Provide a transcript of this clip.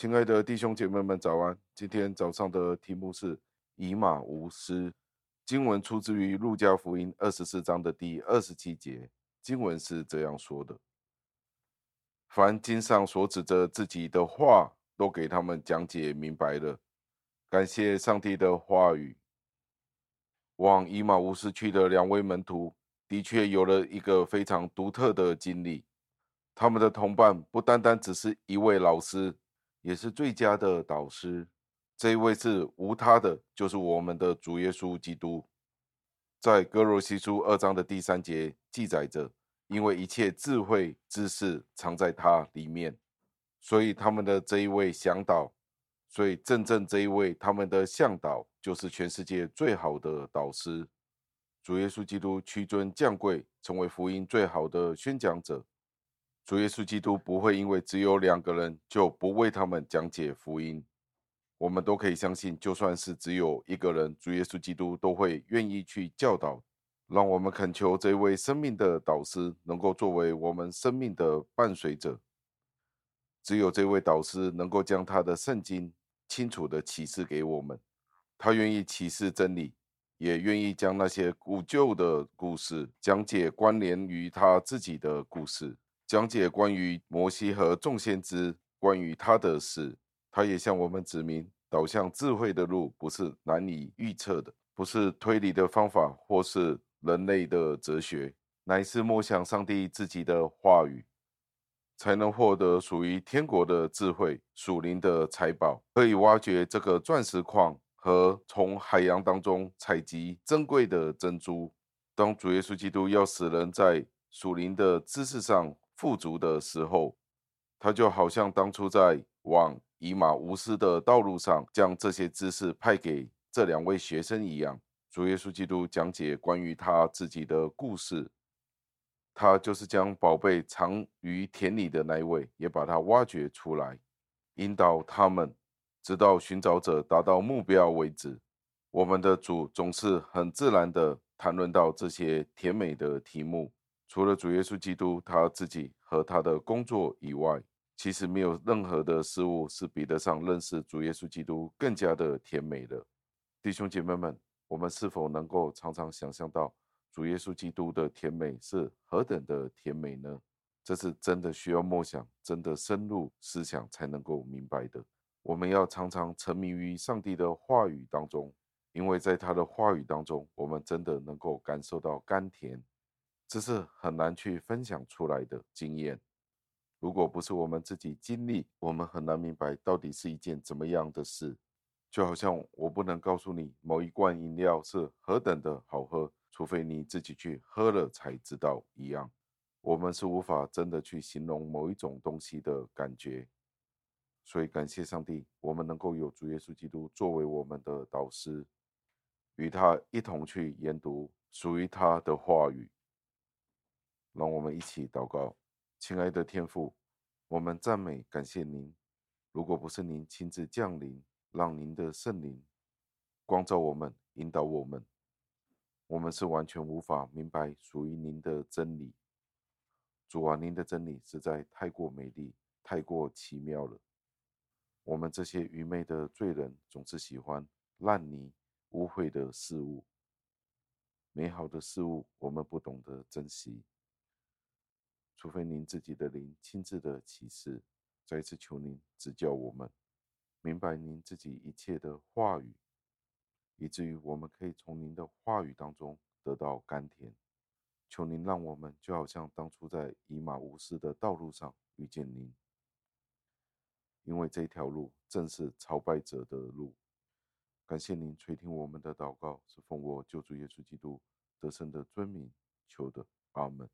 亲爱的弟兄姐妹们，早安！今天早上的题目是以马忤斯。经文出自于路加福音二十四章的第二十七节。经文是这样说的：凡经上所指着自己的话，都给他们讲解明白了。感谢上帝的话语。往以马忤斯去的两位门徒，的确有了一个非常独特的经历。他们的同伴不单单只是一位老师。也是最佳的导师，这一位是无他的，就是我们的主耶稣基督。在歌罗西书二章的第三节记载着，因为一切智慧知识藏在他里面，所以他们的这一位向导，所以真正这一位他们的向导，就是全世界最好的导师。主耶稣基督屈尊降贵，成为福音最好的宣讲者。主耶稣基督不会因为只有两个人就不为他们讲解福音。我们都可以相信，就算是只有一个人，主耶稣基督都会愿意去教导。让我们恳求这位生命的导师能够作为我们生命的伴随者。只有这位导师能够将他的圣经清楚地启示给我们。他愿意启示真理，也愿意将那些古旧的故事讲解关联于他自己的故事。讲解关于摩西和众先知关于他的事，他也向我们指明导向智慧的路不是难以预测的，不是推理的方法或是人类的哲学，乃是默想上帝自己的话语，才能获得属于天国的智慧、属灵的财宝，可以挖掘这个钻石矿和从海洋当中采集珍贵的珍珠。当主耶稣基督要使人在属灵的知识上，富足的时候，他就好像当初在往以马忤斯的道路上，将这些知识派给这两位学生一样。主耶稣基督讲解关于他自己的故事，他就是将宝贝藏于田里的那一位，也把它挖掘出来，引导他们，直到寻找者达到目标为止。我们的主总是很自然的谈论到这些甜美的题目。除了主耶稣基督他自己和他的工作以外，其实没有任何的事物是比得上认识主耶稣基督更加的甜美的。弟兄姐妹们，我们是否能够常常想象到主耶稣基督的甜美是何等的甜美呢？这是真的需要默想，真的深入思想才能够明白的。我们要常常沉迷于上帝的话语当中，因为在他的话语当中，我们真的能够感受到甘甜。这是很难去分享出来的经验。如果不是我们自己经历，我们很难明白到底是一件怎么样的事。就好像我不能告诉你某一罐饮料是何等的好喝，除非你自己去喝了才知道一样。我们是无法真的去形容某一种东西的感觉。所以感谢上帝，我们能够有主耶稣基督作为我们的导师，与他一同去研读属于他的话语。让我们一起祷告，亲爱的天父，我们赞美感谢您。如果不是您亲自降临，让您的圣灵光照我们、引导我们，我们是完全无法明白属于您的真理。主啊，您的真理实在太过美丽、太过奇妙了。我们这些愚昧的罪人总是喜欢烂泥、污秽的事物，美好的事物我们不懂得珍惜。除非您自己的灵亲自的启示，再次求您指教我们，明白您自己一切的话语，以至于我们可以从您的话语当中得到甘甜。求您让我们就好像当初在以马无斯的道路上遇见您，因为这条路正是朝拜者的路。感谢您垂听我们的祷告，是奉我救主耶稣基督得胜的尊名求的，阿门。